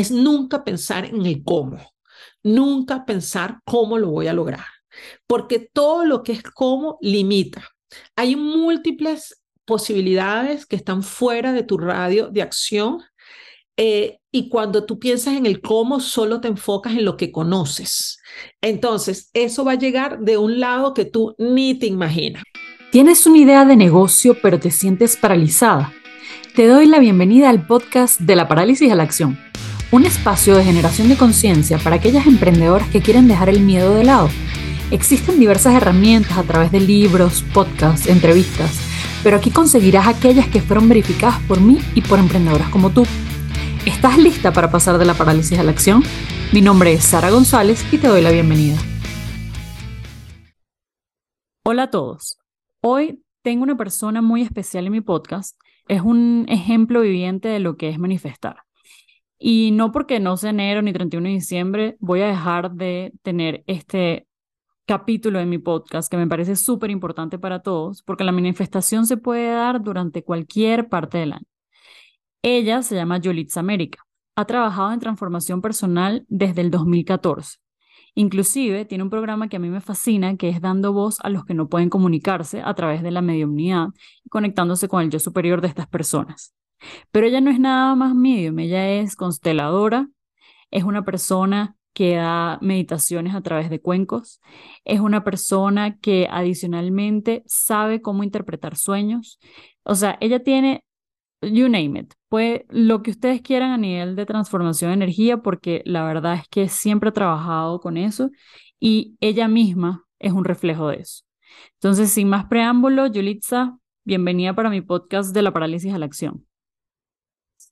es nunca pensar en el cómo, nunca pensar cómo lo voy a lograr, porque todo lo que es cómo limita. Hay múltiples posibilidades que están fuera de tu radio de acción eh, y cuando tú piensas en el cómo, solo te enfocas en lo que conoces. Entonces, eso va a llegar de un lado que tú ni te imaginas. ¿Tienes una idea de negocio pero te sientes paralizada? Te doy la bienvenida al podcast de la parálisis a la acción un espacio de generación de conciencia para aquellas emprendedoras que quieren dejar el miedo de lado. Existen diversas herramientas a través de libros, podcasts, entrevistas, pero aquí conseguirás aquellas que fueron verificadas por mí y por emprendedoras como tú. ¿Estás lista para pasar de la parálisis a la acción? Mi nombre es Sara González y te doy la bienvenida. Hola a todos. Hoy tengo una persona muy especial en mi podcast. Es un ejemplo viviente de lo que es manifestar. Y no porque no sea enero ni 31 de diciembre, voy a dejar de tener este capítulo de mi podcast que me parece súper importante para todos, porque la manifestación se puede dar durante cualquier parte del año. Ella se llama Yolitza América. Ha trabajado en transformación personal desde el 2014. Inclusive tiene un programa que a mí me fascina, que es dando voz a los que no pueden comunicarse a través de la mediumnidad conectándose con el yo superior de estas personas. Pero ella no es nada más medium, ella es consteladora, es una persona que da meditaciones a través de cuencos, es una persona que adicionalmente sabe cómo interpretar sueños. O sea, ella tiene, you name it, pues lo que ustedes quieran a nivel de transformación de energía, porque la verdad es que siempre ha trabajado con eso y ella misma es un reflejo de eso. Entonces, sin más preámbulo, Yulitza, bienvenida para mi podcast de la parálisis a la acción.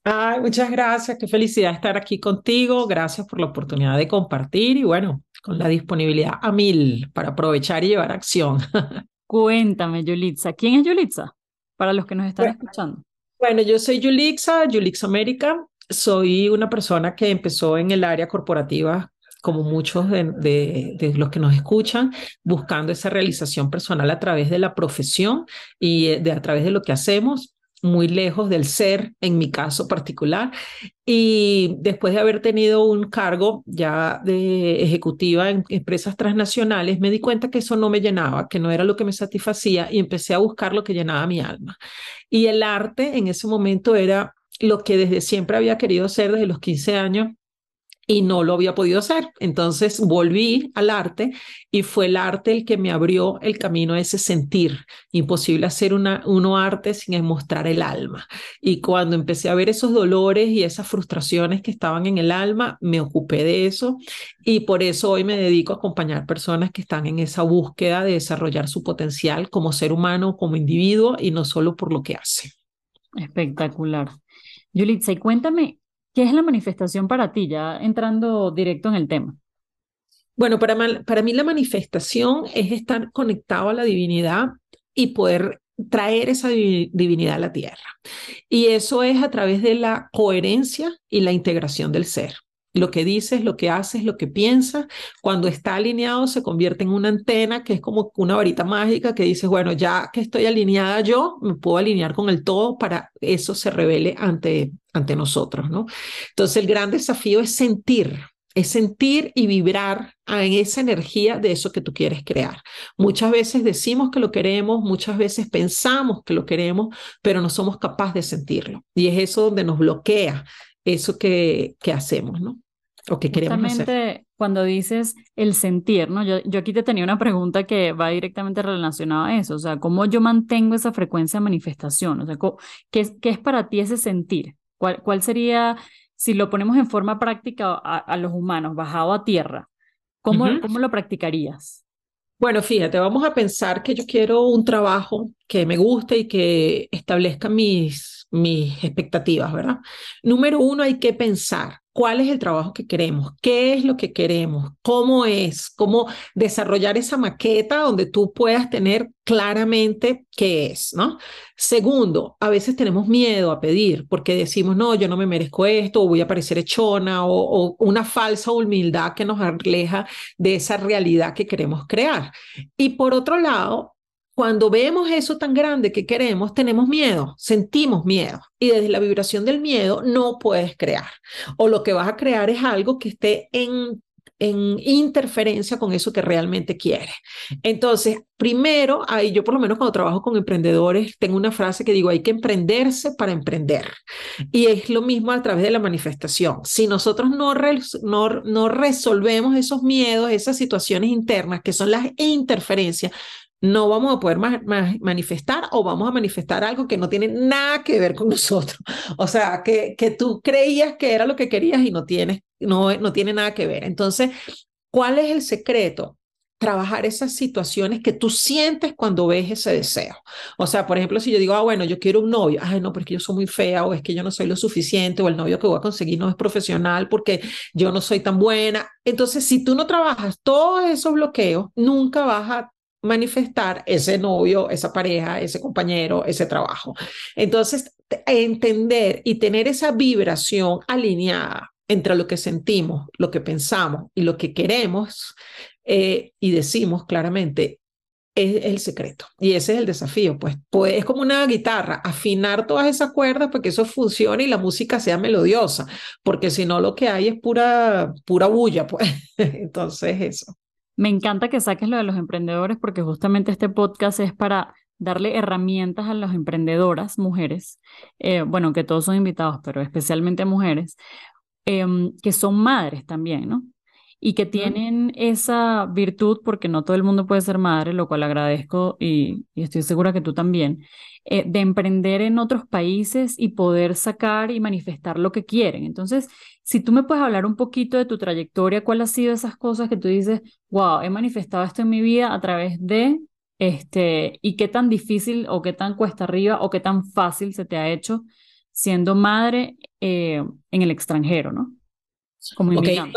Ay, muchas gracias, qué felicidad estar aquí contigo. Gracias por la oportunidad de compartir y bueno, con la disponibilidad a mil para aprovechar y llevar acción. Cuéntame, Yulitza. ¿Quién es Yulitza? Para los que nos están escuchando. Bueno, yo soy Yulitza, Yulitza América. Soy una persona que empezó en el área corporativa como muchos de, de, los que nos escuchan, buscando esa realización personal a través de la profesión y eh, de, a través de lo que hacemos muy lejos del ser, en mi caso particular. Y después de haber tenido un cargo ya de ejecutiva en empresas transnacionales, me di cuenta que eso no me llenaba, que no era lo que me satisfacía y empecé a buscar lo que llenaba mi alma. Y el arte en ese momento era lo que desde siempre había querido hacer desde los 15 años y no lo había podido hacer. Entonces volví al arte y fue el arte el que me abrió el camino a ese sentir. Imposible hacer una, uno arte sin mostrar el alma. Y cuando empecé a ver esos dolores y esas frustraciones que estaban en el alma, me ocupé de eso y por eso hoy me dedico a acompañar personas que están en esa búsqueda de desarrollar su potencial como ser humano, como individuo y no solo por lo que hace. Espectacular. Yulitza, y cuéntame, ¿Qué es la manifestación para ti, ya entrando directo en el tema? Bueno, para, para mí la manifestación es estar conectado a la divinidad y poder traer esa divinidad a la tierra. Y eso es a través de la coherencia y la integración del ser. Lo que dices, lo que haces, lo que piensas, cuando está alineado se convierte en una antena que es como una varita mágica que dices, bueno, ya que estoy alineada yo, me puedo alinear con el todo para eso se revele ante, ante nosotros, ¿no? Entonces el gran desafío es sentir, es sentir y vibrar en esa energía de eso que tú quieres crear. Muchas veces decimos que lo queremos, muchas veces pensamos que lo queremos, pero no somos capaces de sentirlo. Y es eso donde nos bloquea eso que, que hacemos, ¿no? O que queremos hacer. cuando dices el sentir, ¿no? Yo, yo aquí te tenía una pregunta que va directamente relacionada a eso, o sea, ¿cómo yo mantengo esa frecuencia de manifestación? O sea, ¿qué, qué es para ti ese sentir? ¿Cuál, cuál sería, si lo ponemos en forma práctica a, los humanos, bajado a tierra, ¿cómo, ¿cómo lo practicarías? Bueno, fíjate, vamos a pensar que yo quiero un trabajo que me guste y que establezca mis mis expectativas, ¿verdad? Número uno, hay que pensar cuál es el trabajo que queremos, qué es lo que queremos, cómo es, cómo desarrollar esa maqueta donde tú puedas tener claramente qué es, ¿no? Segundo, a veces tenemos miedo a pedir porque decimos, no, yo no me merezco esto, o voy a parecer echona, o, o una falsa humildad que nos aleja de esa realidad que queremos crear. Y por otro lado, cuando vemos eso tan grande que queremos, tenemos miedo, sentimos miedo. Y desde la vibración del miedo no puedes crear. O lo que vas a crear es algo que esté en en interferencia con eso que realmente quiere. Entonces, primero, ahí yo por lo menos cuando trabajo con emprendedores, tengo una frase que digo, hay que emprenderse para emprender. Y es lo mismo a través de la manifestación. Si nosotros no, no, no resolvemos esos miedos, esas situaciones internas que son las interferencias, no vamos a poder manifestar o vamos a manifestar algo que no tiene nada que ver con nosotros. O sea, que, que tú creías que era lo que querías y no, tienes, no, no tiene nada que ver. Entonces, ¿cuál es el secreto? trabajar esas situaciones que tú sientes cuando ves ese deseo. O sea, por ejemplo, si yo digo, ah, bueno, yo quiero un novio, ay, no, porque yo soy muy fea, o es que yo no soy lo suficiente, o el novio que voy a conseguir no es profesional porque yo no soy tan buena. Entonces, si tú no trabajas todos esos bloqueos, nunca vas a manifestar ese novio, esa pareja, ese compañero, ese trabajo. Entonces, entender y tener esa vibración alineada entre lo que sentimos, lo que pensamos y lo que queremos eh, y decimos claramente, es el secreto. Y ese es el desafío, pues, pues es como una guitarra, afinar todas esas cuerdas para que eso funcione y la música sea melodiosa, porque si no lo que hay es pura, pura bulla, pues. Entonces, eso. Me encanta que saques lo de los emprendedores porque justamente este podcast es para darle herramientas a las emprendedoras, mujeres, eh, bueno, que todos son invitados, pero especialmente mujeres, em, que son madres también, ¿no? Y que tienen esa virtud, porque no todo el mundo puede ser madre, lo cual agradezco y, y estoy segura que tú también, eh, de emprender en otros países y poder sacar y manifestar lo que quieren. Entonces, si tú me puedes hablar un poquito de tu trayectoria, cuál ha sido esas cosas que tú dices, wow, he manifestado esto en mi vida a través de, este, y qué tan difícil o qué tan cuesta arriba o qué tan fácil se te ha hecho siendo madre eh, en el extranjero, ¿no? Como okay, bueno,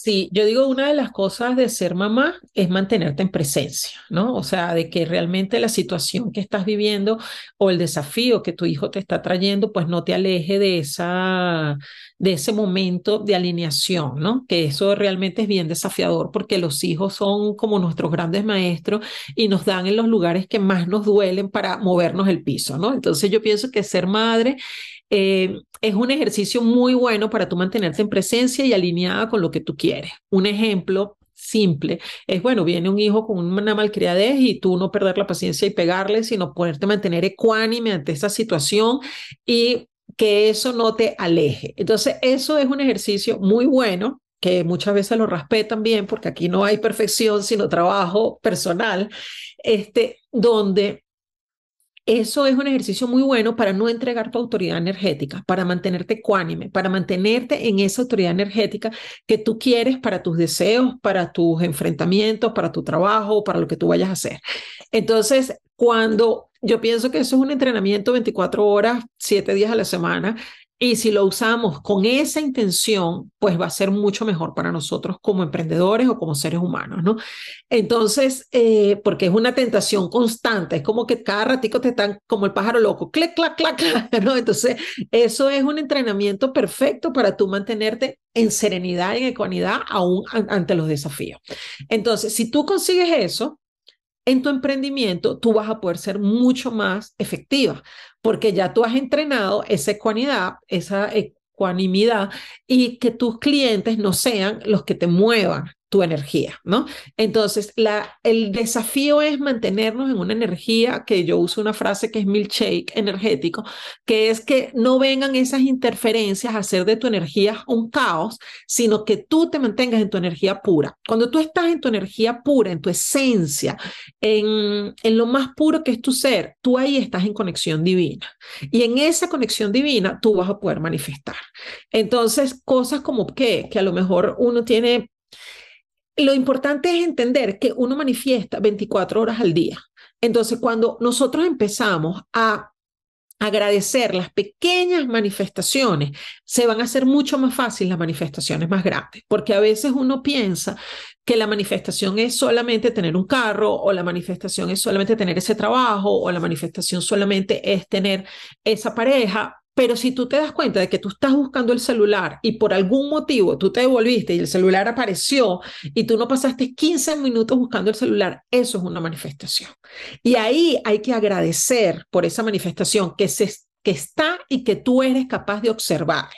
Sí, yo digo, una de las cosas de ser mamá es mantenerte en presencia, ¿no? O sea, de que realmente la situación que estás viviendo o el desafío que tu hijo te está trayendo, pues no te aleje de esa de ese momento de alineación, ¿no? Que eso realmente es bien desafiador porque los hijos son como nuestros grandes maestros y nos dan en los lugares que más nos duelen para movernos el piso, ¿no? Entonces yo pienso que ser madre eh, es un ejercicio muy bueno para tú mantenerte en presencia y alineada con lo que tú quieres. Un ejemplo simple es, bueno, viene un hijo con una malcriadez y tú no perder la paciencia y pegarle, sino poderte mantener ecuánime ante esa situación y que eso no te aleje. Entonces, eso es un ejercicio muy bueno que muchas veces lo raspé también, porque aquí no hay perfección, sino trabajo personal, este, donde eso es un ejercicio muy bueno para no entregar tu autoridad energética, para mantenerte ecuánime, para mantenerte en esa autoridad energética que tú quieres para tus deseos, para tus enfrentamientos, para tu trabajo, para lo que tú vayas a hacer. Entonces, cuando yo pienso que eso es un entrenamiento 24 horas, 7 días a la semana, y si lo usamos con esa intención, pues va a ser mucho mejor para nosotros como emprendedores o como seres humanos, ¿no? Entonces, eh, porque es una tentación constante, es como que cada ratico te están como el pájaro loco, clic, clac, clac, clac, ¿no? Entonces, eso es un entrenamiento perfecto para tú mantenerte en serenidad y en ecuanidad aún ante los desafíos. Entonces, si tú consigues eso, en tu emprendimiento, tú vas a poder ser mucho más efectiva, porque ya tú has entrenado esa ecuanidad, esa ecuanimidad y que tus clientes no sean los que te muevan, tu energía, ¿no? Entonces, la, el desafío es mantenernos en una energía que yo uso una frase que es milkshake energético, que es que no vengan esas interferencias a hacer de tu energía un caos, sino que tú te mantengas en tu energía pura. Cuando tú estás en tu energía pura, en tu esencia, en, en lo más puro que es tu ser, tú ahí estás en conexión divina. Y en esa conexión divina tú vas a poder manifestar. Entonces, cosas como que, que a lo mejor uno tiene lo importante es entender que uno manifiesta 24 horas al día. Entonces, cuando nosotros empezamos a agradecer las pequeñas manifestaciones, se van a hacer mucho más fácil las manifestaciones más grandes, porque a veces uno piensa que la manifestación es solamente tener un carro o la manifestación es solamente tener ese trabajo o la manifestación solamente es tener esa pareja, Pero si tú te das cuenta de que tú estás buscando el celular y por algún motivo tú te devolviste y el celular apareció y tú no pasaste 15 minutos buscando el celular, eso es una manifestación. Y ahí hay que agradecer por esa manifestación que se está y que tú eres capaz de observarla.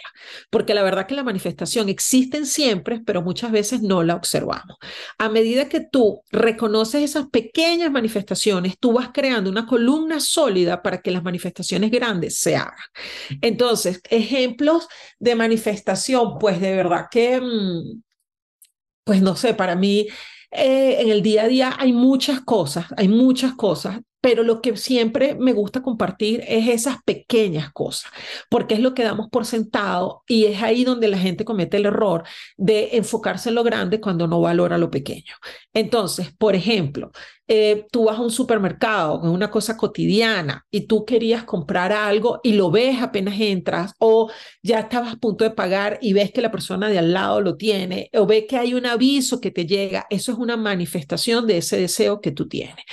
Porque la verdad que la manifestación existen siempre, pero muchas veces no la observamos. A medida que tú reconoces esas pequeñas manifestaciones, tú vas creando una columna sólida para que las manifestaciones grandes se hagan. Entonces, ejemplos de manifestación, pues de verdad que, mm, pues no sé, para mí eh, en el día a día hay muchas cosas, hay muchas cosas pero lo que siempre me gusta compartir es esas pequeñas cosas, porque es lo que damos por sentado y es ahí donde la gente comete el error de enfocarse en lo grande cuando no valora lo pequeño. Entonces, por ejemplo, eh, tú vas a un supermercado, es una cosa cotidiana, y tú querías comprar algo y lo ves apenas entras, o ya estabas a punto de pagar y ves que la persona de al lado lo tiene, o ves que hay un aviso que te llega, eso es una manifestación de ese deseo que tú tienes.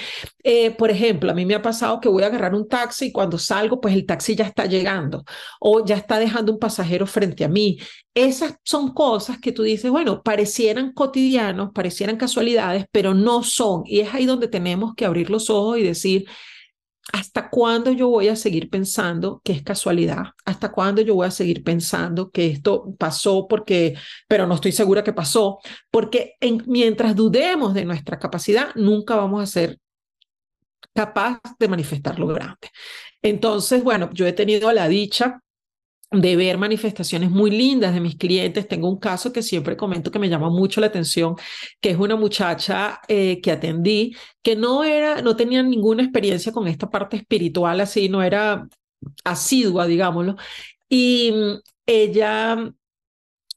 Eh, por ejemplo, a mí me ha pasado que voy a agarrar un taxi y cuando salgo, pues el taxi ya está llegando o ya está dejando un pasajero frente a mí. Esas son cosas que tú dices, bueno, parecieran cotidianos, parecieran casualidades, pero no son. Y es ahí donde tenemos que abrir los ojos y decir, ¿hasta cuándo yo voy a seguir pensando que es casualidad? ¿Hasta cuándo yo voy a seguir pensando que esto pasó porque, pero no estoy segura que pasó? Porque mientras dudemos de nuestra capacidad, nunca vamos a ser capaz de manifestar lo grande. Entonces, bueno, yo he tenido la dicha de ver manifestaciones muy lindas de mis clientes. Tengo un caso que siempre comento que me llama mucho la atención, que es una muchacha eh, que atendí que no era, no tenía ninguna experiencia con esta parte espiritual, así no era asidua, digámoslo. Y mm, ella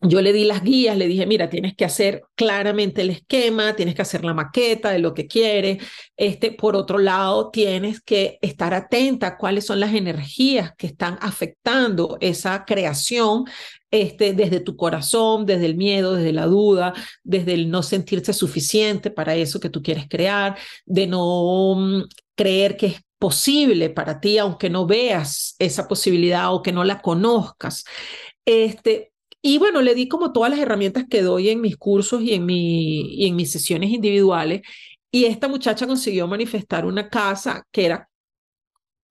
yo le di las guías, le dije, mira, tienes que hacer claramente el esquema, tienes que hacer la maqueta de lo que quieres. Este, por otro lado, tienes que estar atenta a cuáles son las energías que están afectando esa creación este, desde tu corazón, desde el miedo, desde la duda, desde el no sentirse suficiente para eso que tú quieres crear, de no mm, creer que es posible para ti, aunque no veas esa posibilidad o que no la conozcas. Este, y bueno, le di como todas las herramientas que doy en mis cursos y en, mi, y en mis sesiones individuales. Y esta muchacha consiguió manifestar una casa que era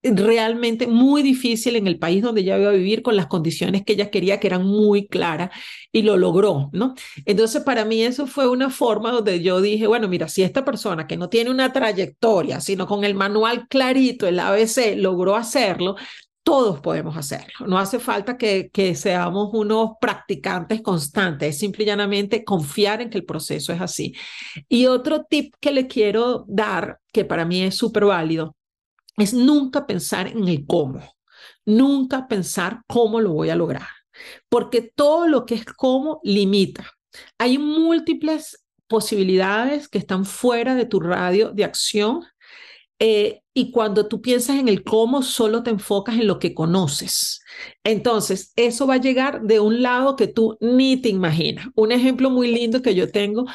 realmente muy difícil en el país donde ella iba a vivir con las condiciones que ella quería que eran muy claras y lo logró, ¿no? Entonces para mí eso fue una forma donde yo dije, bueno, mira, si esta persona que no tiene una trayectoria, sino con el manual clarito, el ABC, logró hacerlo, todos podemos hacerlo. No hace falta que, seamos unos practicantes constantes, es simple y llanamente confiar en que el proceso es así. Y otro tip que le quiero dar, que para mí es súper válido, es nunca pensar en el cómo, nunca pensar cómo lo voy a lograr, porque todo lo que es cómo limita. Hay múltiples posibilidades que están fuera de tu radio de acción eh, y cuando tú piensas en el cómo, solo te enfocas en lo que conoces. Entonces, eso va a llegar de un lado que tú ni te imaginas. Un ejemplo muy lindo que yo tengo,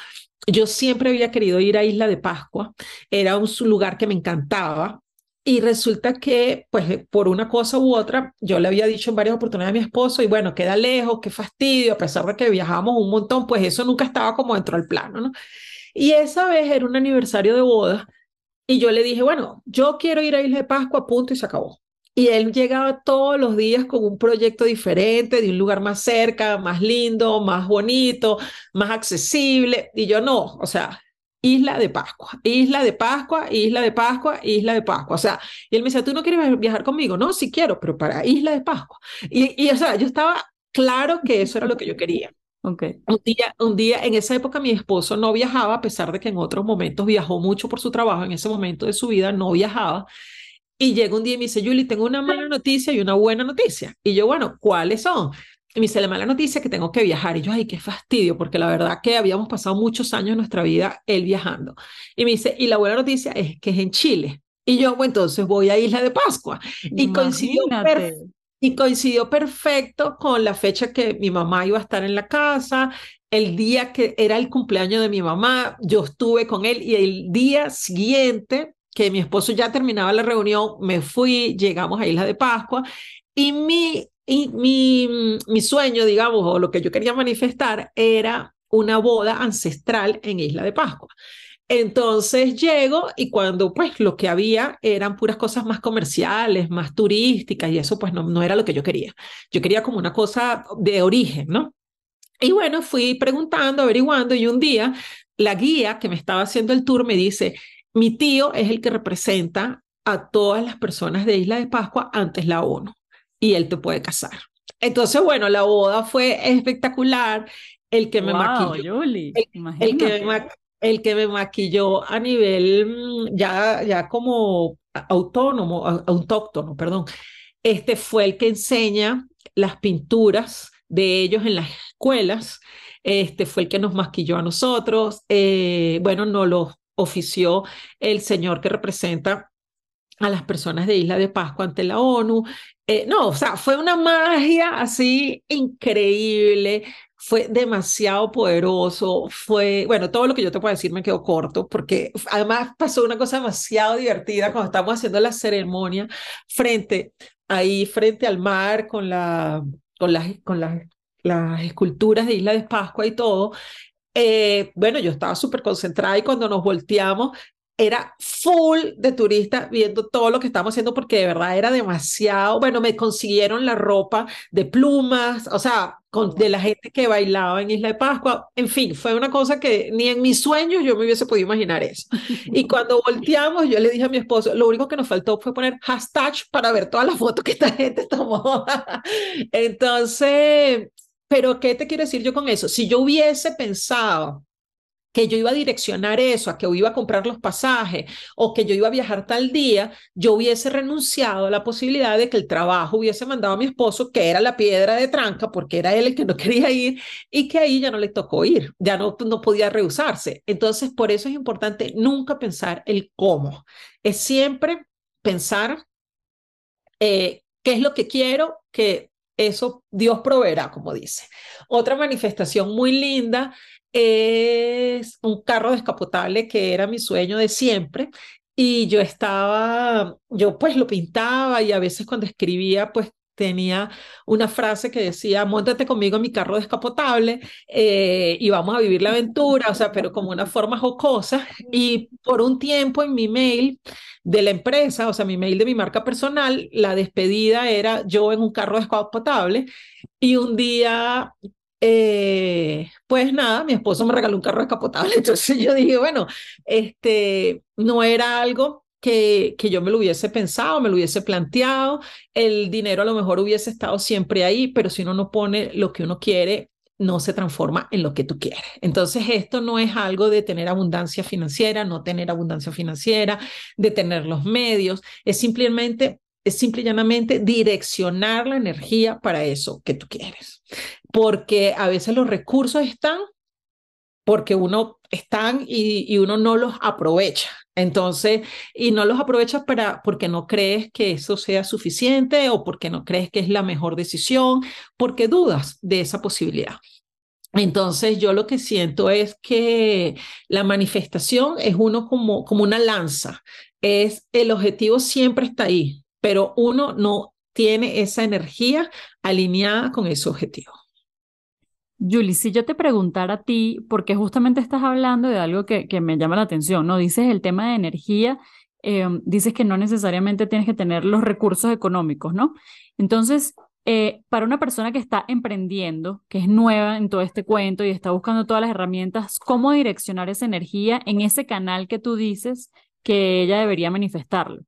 yo siempre había querido ir a Isla de Pascua, era un lugar que me encantaba. Y resulta que, pues, por una cosa u otra, yo le había dicho en varias oportunidades a mi esposo, y bueno, queda lejos, qué fastidio, a pesar de que viajamos un montón, pues eso nunca estaba como dentro del plano, ¿no? Y esa vez era un aniversario de boda y yo le dije, bueno, yo quiero ir a Isla de Pascua, punto, y se acabó. Y él llegaba todos los días con un proyecto diferente, de un lugar más cerca, más lindo, más bonito, más accesible. Y yo no, o sea, Isla de Pascua, Isla de Pascua, Isla de Pascua, Isla de Pascua. O sea, y él me decía, ¿tú no quieres viajar conmigo? No, sí quiero, pero para Isla de Pascua. Y, y o sea, yo estaba claro que eso era lo que yo quería. Okay. Un día, un día, en esa época mi esposo no viajaba, a pesar de que en otros momentos viajó mucho por su trabajo, en ese momento de su vida no viajaba. Y llega un día y me dice, Julie, tengo una mala noticia y una buena noticia. Y yo, bueno, ¿cuáles son? Y me dice, la mala noticia es que tengo que viajar. Y yo, ay, qué fastidio, porque la verdad que habíamos pasado muchos años de nuestra vida él viajando. Y me dice, y la buena noticia es que es en Chile. Y yo, bueno, entonces voy a Isla de Pascua. Y coincidió y coincidió perfecto con la fecha que mi mamá iba a estar en la casa, el día que era el cumpleaños de mi mamá, yo estuve con él y el día siguiente que mi esposo ya terminaba la reunión, me fui, llegamos a Isla de Pascua y mi mi, mi sueño, digamos, o lo que yo quería manifestar era una boda ancestral en Isla de Pascua. Entonces llego y cuando pues lo que había eran puras cosas más comerciales, más turísticas y eso pues no, no era lo que yo quería. Yo quería como una cosa de origen, ¿no? Y bueno, fui preguntando, averiguando y un día la guía que me estaba haciendo el tour me dice, mi tío es el que representa a todas las personas de Isla de Pascua antes la ONU y él te puede casar. Entonces, bueno, la boda fue espectacular. El que me maquilló, el, que me, el que me maquilló a nivel mm, ya, ya como autónomo, autóctono, perdón, este fue el que enseña las pinturas de ellos en las escuelas, este fue el que nos maquilló a nosotros, eh, bueno, nos lo ofició el señor que representa a las personas de Isla de Pascua ante la ONU. Eh, no, o sea, fue una magia así increíble fue demasiado poderoso, fue, bueno, todo lo que yo te puedo decir me quedó corto, porque además pasó una cosa demasiado divertida cuando estábamos haciendo la ceremonia frente, ahí frente al mar, con, la, con, las, con las, las esculturas de Isla de Pascua y todo. Eh, bueno, yo estaba súper concentrada y cuando nos volteamos, era full de turistas viendo todo lo que estábamos haciendo porque de verdad era demasiado, bueno, me consiguieron la ropa de plumas, o sea, con, de la gente que bailaba en Isla de Pascua, en fin, fue una cosa que ni en mis sueños yo me hubiese podido imaginar eso. Y cuando volteamos, yo le dije a mi esposo, lo único que nos faltó fue poner hashtag para ver todas las fotos que esta gente tomó. Entonces, pero ¿qué te quiero decir yo con eso? Si yo hubiese pensado que yo iba a direccionar eso, a que yo iba a comprar los pasajes o que yo iba a viajar tal día, yo hubiese renunciado a la posibilidad de que el trabajo hubiese mandado a mi esposo, que era la piedra de tranca, porque era él el que no quería ir y que ahí ya no le tocó ir, ya no, no podía rehusarse. Entonces, por eso es importante nunca pensar el cómo, es siempre pensar eh, qué es lo que quiero, que eso Dios proveerá, como dice. Otra manifestación muy linda es un carro descapotable que era mi sueño de siempre. Y yo estaba, yo pues lo pintaba y a veces cuando escribía pues tenía una frase que decía, montate conmigo en mi carro descapotable eh, y vamos a vivir la aventura, o sea, pero como una forma jocosa. Y por un tiempo en mi mail de la empresa, o sea, mi mail de mi marca personal, la despedida era yo en un carro descapotable y un día eh, pues nada, mi esposo me regaló un carro descapotable, entonces yo dije, bueno, este no era algo que, que yo me lo hubiese pensado, me lo hubiese planteado, el dinero a lo mejor hubiese estado siempre ahí, pero si uno no pone lo que uno quiere, no se transforma en lo que tú quieres. Entonces, esto no es algo de tener abundancia financiera, no tener abundancia financiera, de tener los medios, es simplemente, es simple y llanamente direccionar la energía para eso que tú quieres porque a veces los recursos están porque uno están y, uno no los aprovecha. Entonces, y no los aprovecha para, porque no crees que eso sea suficiente o porque no crees que es la mejor decisión, porque dudas de esa posibilidad. Entonces, yo lo que siento es que la manifestación es uno como, como una lanza, es el objetivo siempre está ahí, pero uno no tiene esa energía alineada con ese objetivo. Julie, si yo te preguntara a ti, porque justamente estás hablando de algo que, que me llama la atención, ¿no? Dices el tema de energía, em, dices que no necesariamente tienes que tener los recursos económicos, ¿no? Entonces, eh, para una persona que está emprendiendo, que es nueva en todo este cuento y está buscando todas las herramientas, ¿cómo direccionar esa energía en ese canal que tú dices que ella debería manifestarlo?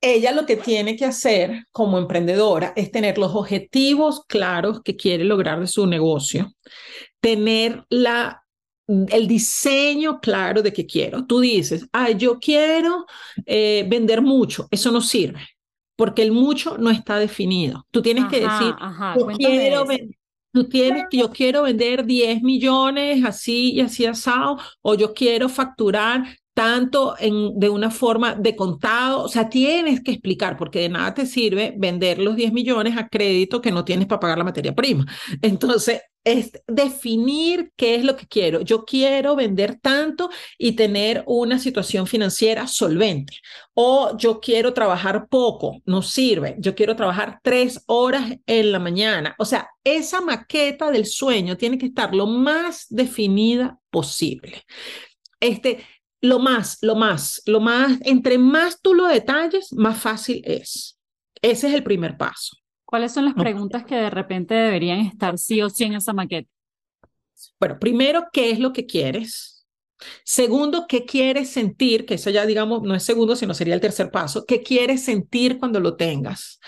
Ella lo que tiene que hacer como emprendedora es tener los objetivos claros que quiere lograr de su negocio, tener la, el diseño claro de que quiero. Tú dices, ah, yo quiero eh, vender mucho, eso no sirve, porque el mucho no está definido. Tú tienes que decir, yo quiero Tú tienes que yo quiero vender 10 millones así y así asado, o yo quiero facturar tanto en, de una forma de contado, o sea, tienes que explicar, porque de nada te sirve vender los 10 millones a crédito que no tienes para pagar la materia prima. Entonces, es definir qué es lo que quiero. Yo quiero vender tanto y tener una situación financiera solvente. O yo quiero trabajar poco, no sirve. Yo quiero trabajar tres horas en la mañana. O sea, esa maqueta del sueño tiene que estar lo más definida posible. Este, lo más, lo más, lo más, entre más tú lo detalles, más fácil es. Ese es el primer paso. ¿Cuáles son las preguntas que de repente deberían estar sí o sí en esa maqueta? Bueno, primero, ¿qué es lo que quieres? Segundo, ¿qué quieres sentir? Que eso ya, digamos, no es segundo, sino sería el tercer paso. ¿Qué quieres sentir cuando lo tengas?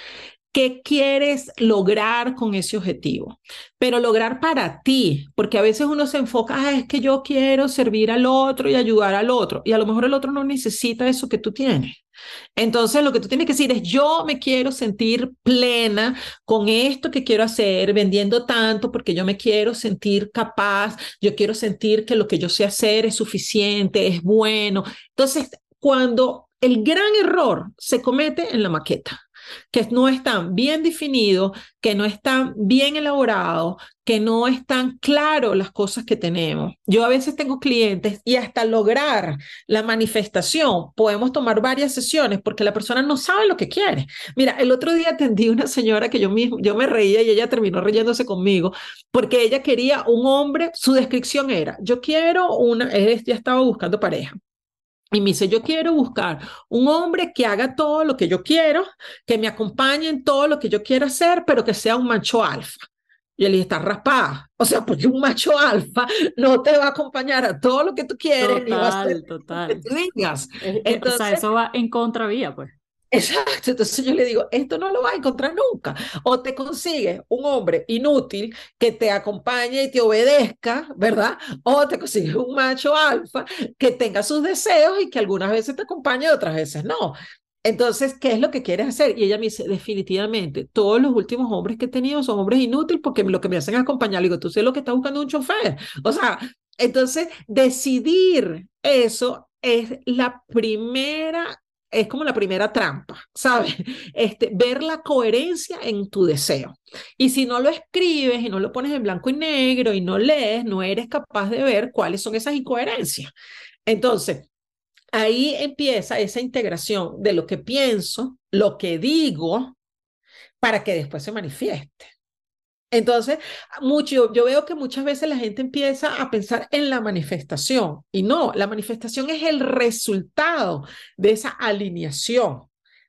¿Qué quieres lograr con ese objetivo? Pero lograr para ti, porque a veces uno se enfoca, ah, es que yo quiero servir al otro y ayudar al otro, y a lo mejor el otro no necesita eso que tú tienes. Entonces, lo que tú tienes que decir es, yo me quiero sentir plena con esto que quiero hacer, vendiendo tanto, porque yo me quiero sentir capaz, yo quiero sentir que lo que yo sé hacer es suficiente, es bueno. Entonces, cuando el gran error se comete en la maqueta, que no están bien definidos, que no están bien elaborados, que no están claros las cosas que tenemos. Yo a veces tengo clientes y hasta lograr la manifestación podemos tomar varias sesiones porque la persona no sabe lo que quiere. Mira, el otro día atendí una señora que yo mismo, yo me reía y ella terminó riéndose conmigo porque ella quería un hombre, su descripción era, yo quiero una, ella estaba buscando pareja. Y me dice, yo quiero buscar un hombre que haga todo lo que yo quiero, que me acompañe en todo lo que yo quiero hacer, pero que sea un macho alfa. Y él está raspada. O sea, porque un macho alfa no te va a acompañar a todo lo que tú quieres. Total, a hacer total. que tú digas. Entonces, o sea, eso va en contravía, pues. Exacto, entonces yo le digo, esto no lo vas a encontrar nunca. O te consigues un hombre inútil que te acompañe y te obedezca, ¿verdad? O te consigues un macho alfa que tenga sus deseos y que algunas veces te acompañe y otras veces no. Entonces, ¿qué es lo que quieres hacer? Y ella me dice, definitivamente, todos los últimos hombres que he tenido son hombres inútiles porque lo que me hacen es acompañar. Le digo, tú sé lo que estás buscando un chofer. O sea, entonces, decidir eso es la primera es como la primera trampa, ¿sabes? Este, ver la coherencia en tu deseo. Y si no lo escribes y no lo pones en blanco y negro y no lees, no eres capaz de ver cuáles son esas incoherencias. Entonces, ahí empieza esa integración de lo que pienso, lo que digo, para que después se manifieste. Entonces, mucho, yo veo que muchas veces la gente empieza a pensar en la manifestación y no, la manifestación es el resultado de esa alineación.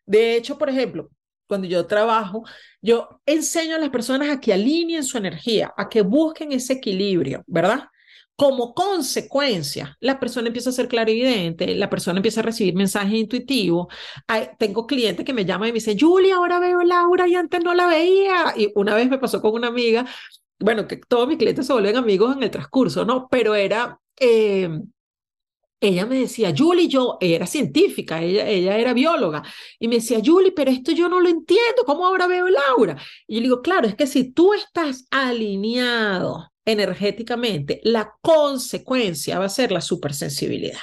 De hecho, por ejemplo, cuando yo trabajo, yo enseño a las personas a que alineen su energía, a que busquen ese equilibrio, ¿verdad? Como consecuencia, la persona empieza a ser clarividente, la persona empieza a recibir mensajes intuitivos. tengo clientes que me llaman y me dicen, Julia, ahora veo a Laura y antes no la veía. Y una vez me pasó con una amiga, bueno, que todos mis clientes se vuelven amigos en el transcurso, ¿no? Pero era... Eh, ella me decía, Julie, yo era científica, ella, ella era bióloga, y me decía, Julie, pero esto yo no lo entiendo, ¿cómo ahora veo Laura? Y yo le digo, claro, es que si tú estás alineado energéticamente, la consecuencia va a ser la supersensibilidad.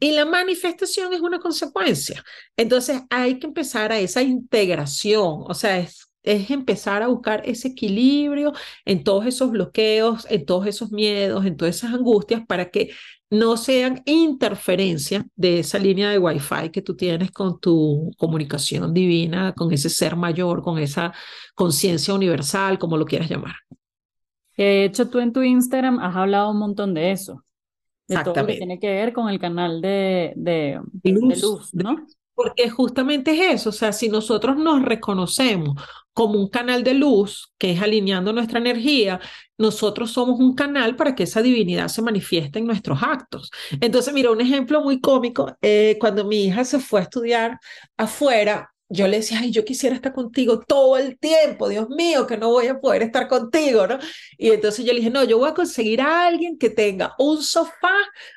Y la manifestación es una consecuencia. Entonces hay que empezar a esa integración, o sea, es, es empezar a buscar ese equilibrio en todos esos bloqueos, en todos esos miedos, en todas esas angustias para que no sean interferencia de esa línea de Wi-Fi que tú tienes con tu comunicación divina, con ese ser mayor, con esa conciencia universal, como lo quieras llamar. De hecho, tú en tu Instagram has hablado un montón de eso. De todo lo que tiene que ver con el canal de, de, luz, ¿no? Porque justamente es eso, o sea, si nosotros nos reconocemos como un canal de luz, que es alineando nuestra energía, nosotros somos un canal para que esa divinidad se manifieste en nuestros actos. Entonces, mira, un ejemplo muy cómico, eh, cuando mi hija se fue a estudiar afuera, yo le decía, ay, yo quisiera estar contigo todo el tiempo, Dios mío, que no voy a poder estar contigo, ¿no? Y entonces yo le dije, no, yo voy a conseguir a alguien que tenga un sofá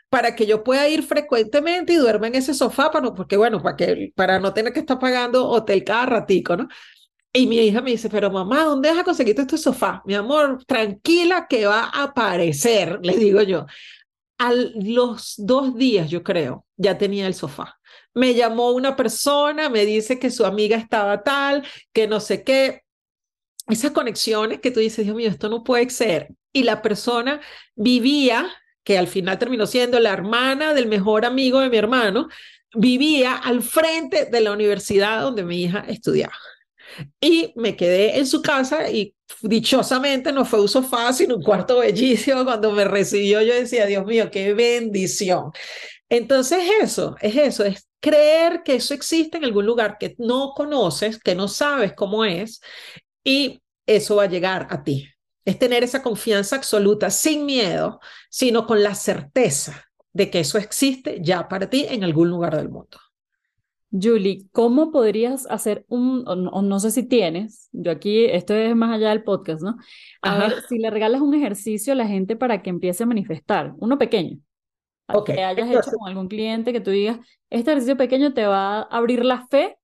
para que yo pueda ir frecuentemente y duerma en ese sofá, para no, porque bueno, para, que, para no tener que estar pagando hotel cada ratico, ¿no? Y mi hija me dice, pero mamá, ¿dónde vas a conseguir este sofá? Mi amor, tranquila que va a aparecer, le digo yo. a los dos días, yo creo, ya tenía el sofá. Me llamó una persona, me dice que su amiga estaba tal, que no sé qué. Esas conexiones que tú dices, Dios mío, esto no puede ser. Y la persona vivía, que al final terminó siendo la hermana del mejor amigo de mi hermano, vivía al frente de la universidad donde mi hija estudiaba. Y me quedé en su casa y dichosamente no fue un sofá, sino un cuarto bellísimo. Cuando me recibió, yo decía, Dios mío, qué bendición. Entonces, eso, es eso, es creer que eso existe en algún lugar que no conoces, que no sabes cómo es, y eso va a llegar a ti. Es tener esa confianza absoluta, sin miedo, sino con la certeza de que eso existe ya para ti en algún lugar del mundo. Julie, ¿cómo podrías hacer un, o no, sé si tienes, yo aquí, esto es más allá del podcast, ¿no? A ver, si le regalas un ejercicio a la gente para que empiece a manifestar, uno pequeño, okay. que hayas hecho con algún cliente que tú digas, este ejercicio pequeño te va a abrir la fe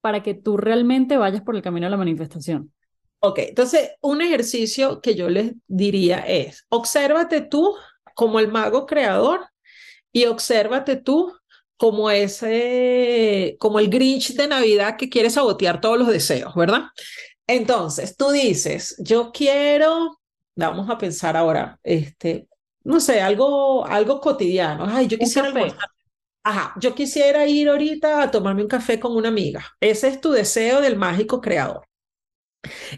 para que tú realmente vayas por el camino de la manifestación. Ok, entonces un ejercicio que yo les diría es, obsérvate tú como el mago creador y obsérvate tú como ese, como el Grinch de Navidad que quiere sabotear todos los deseos, ¿verdad? Entonces, tú dices, yo quiero, vamos a pensar ahora, este, no sé, algo, algo cotidiano. Ay, yo quisiera Ajá, yo quisiera ir ahorita a tomarme un café con una amiga. Ese es tu deseo del mágico creador.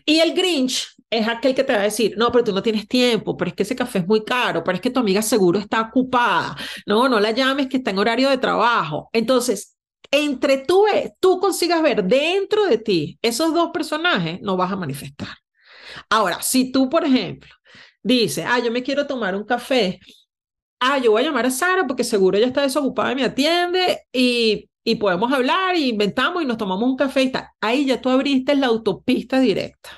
Y el Grinch es aquel que te va a decir, no, pero tú no tienes tiempo, pero es que ese café es muy caro, pero es que tu amiga seguro está ocupada, no, no la llames que está en horario de trabajo. Entonces, entre tú, tú consigas ver dentro de ti esos dos personajes, no vas a manifestar. Ahora, si tú, por ejemplo, dices, ah, yo me quiero tomar un café, ah, yo voy a llamar a Sara porque seguro ella está desocupada y me atiende y, y podemos hablar y inventamos y nos tomamos un café. Ahí ya tú abriste la autopista directa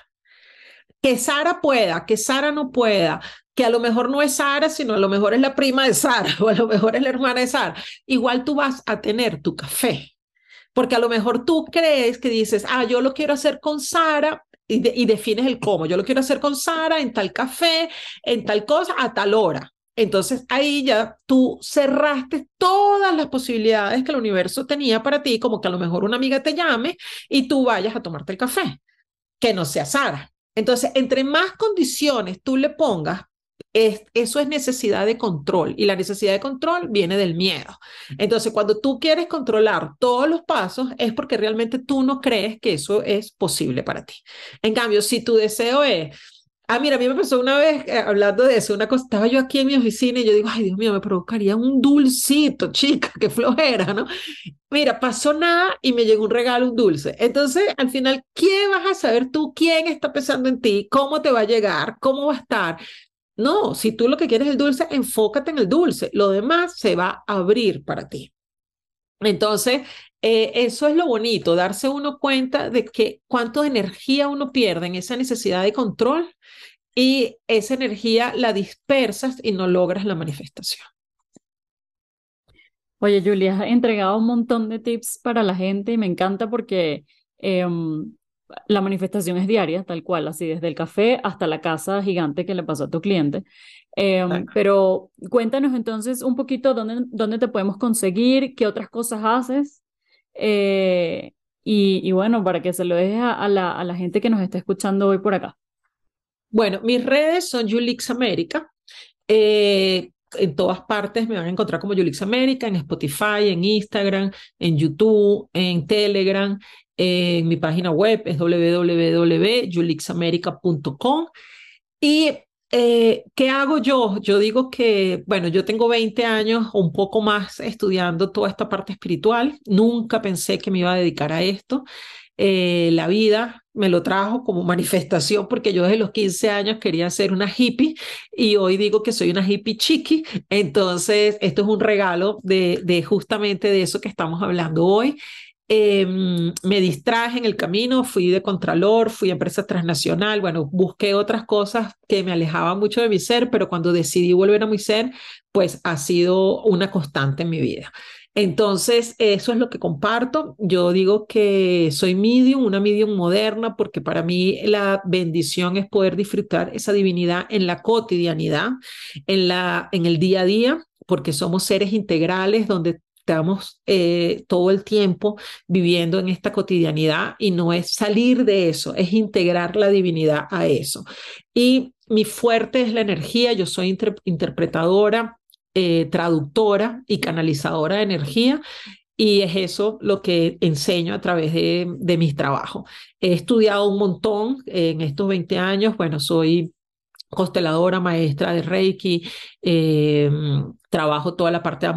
que Sara pueda, que Sara no pueda, que a lo mejor no es Sara, sino a lo mejor es la prima de Sara o a lo mejor es la hermana de Sara, igual tú vas a tener tu café. Porque a lo mejor tú crees que dices, ah, yo lo quiero hacer con Sara y, defines el cómo. Yo lo quiero hacer con Sara en tal café, en tal cosa, a tal hora. Entonces ahí ya tú cerraste todas las posibilidades que el universo tenía para ti, como que a lo mejor una amiga te llame y tú vayas a tomarte el café, que no sea Sara. Entonces, entre más condiciones tú le pongas, eso es necesidad de control y la necesidad de control viene del miedo. Entonces, cuando tú quieres controlar todos los pasos es porque realmente tú no crees que eso es posible para ti. En cambio, si tu deseo es Ah, mira, a mí me pasó una vez eh, hablando de eso, una cosa, estaba yo aquí en mi oficina y yo digo, ay Dios mío, me provocaría un dulcito, chica, qué flojera, ¿no? Mira, pasó nada y me llegó un regalo, un dulce. Entonces, al final, ¿qué vas a saber tú? ¿Quién está pensando en ti? ¿Cómo te va a llegar? ¿Cómo va a estar? No, si tú lo que quieres es el dulce, enfócate en el dulce. Lo demás se va a abrir para ti. Entonces, eh, eso es lo bonito, darse uno cuenta de que cuánto energía uno pierde en esa necesidad de control y esa energía la dispersas y no logras la manifestación. Oye, Julia, has entregado un montón de tips para la gente y me encanta porque em, la manifestación es diaria, tal cual, así desde el café hasta la casa gigante que le pasó a tu cliente. Em, pero cuéntanos entonces un poquito dónde, dónde te podemos conseguir, qué otras cosas haces. Eh, y, bueno, para que se lo dejes a, la, a la gente que nos está escuchando hoy por acá. Bueno, mis redes son Julix América. Eh, en todas partes me van a encontrar como Julix América, en Spotify, en Instagram, en YouTube, en Telegram, en mi página web es www.julixamerica.com. Y eh, ¿Qué hago yo? Yo digo que, bueno, yo tengo 20 años o un poco más estudiando toda esta parte espiritual. Nunca pensé que me iba a dedicar a esto. Eh, la vida me lo trajo como manifestación porque yo desde los 15 años quería ser una hippie y hoy digo que soy una hippie chiqui. Entonces, esto es un regalo de, de justamente de eso que estamos hablando hoy. Em, me distraje en el camino, fui de contralor, fui a empresa transnacional, bueno, busqué otras cosas que me alejaban mucho de mi ser, pero cuando decidí volver a mi ser, pues ha sido una constante en mi vida. Entonces, eso es lo que comparto. Yo digo que soy medium, una medium moderna, porque para mí la bendición es poder disfrutar esa divinidad en la cotidianidad, en, la, en el día a día porque somos seres integrales donde estamos eh, todo el tiempo viviendo en esta cotidianidad y no es salir de eso, es integrar la divinidad a eso. Y mi fuerte es la energía, yo soy interpretadora, eh, traductora y canalizadora de energía y es eso lo que enseño a través de, de mis trabajos. He estudiado un montón en estos 20 años, bueno, soy consteladora, maestra de Reiki, eh, trabajo toda la parte de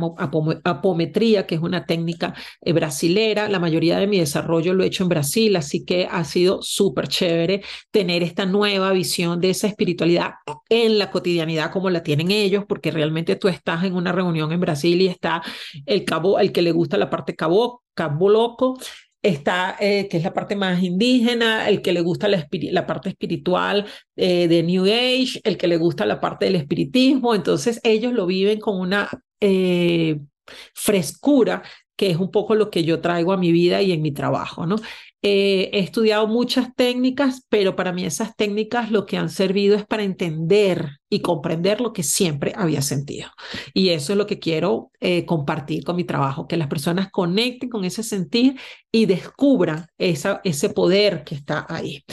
apometría, que es una técnica eh, brasilera. La mayoría de mi desarrollo lo he hecho en Brasil, así que ha sido súper chévere tener esta nueva visión de esa espiritualidad en la cotidianidad como la tienen ellos, porque realmente tú estás en una reunión en Brasil y está el cabo, el que le gusta la parte cabo, cabo loco, está, eh, que es la parte más indígena, el que le gusta la, parte espiritual eh, de New Age, el que le gusta la parte del espiritismo, entonces ellos lo viven con una eh, frescura que es un poco lo que yo traigo a mi vida y en mi trabajo, ¿no? He estudiado muchas técnicas, pero para mí esas técnicas lo que han servido es para entender y comprender lo que siempre había sentido. Y eso es lo que quiero eh, compartir con mi trabajo, que las personas conecten con ese sentir y descubran ese poder que está ahí.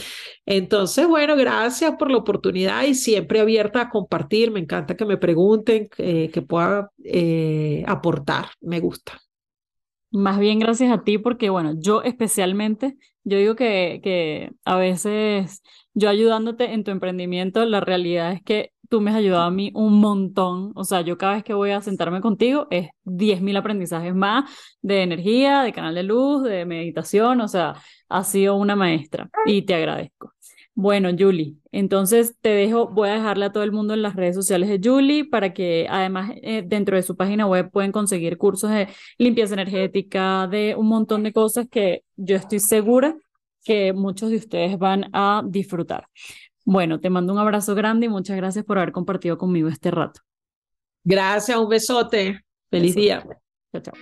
Entonces, bueno, gracias por la oportunidad y siempre abierta a compartir. Me encanta que me pregunten, eh, que pueda eh, aportar. Me gusta. Más bien gracias a ti porque, bueno, yo especialmente, yo digo que, que a veces yo ayudándote en tu emprendimiento, la realidad es que tú me has ayudado a mí un montón. O sea, yo cada vez que voy a sentarme contigo es 10.000 aprendizajes más de energía, de canal de luz, de meditación. O sea, has sido una maestra y te agradezco. Bueno, Julie, entonces te dejo, voy a dejarle a todo el mundo en las redes sociales de Julie para que además eh, dentro de su página web pueden conseguir cursos de limpieza energética, de un montón de cosas que yo estoy segura que muchos de ustedes van a disfrutar. Bueno, te mando un abrazo grande y muchas gracias por haber compartido conmigo este rato. Gracias, un besote. Feliz día. Chao, chao.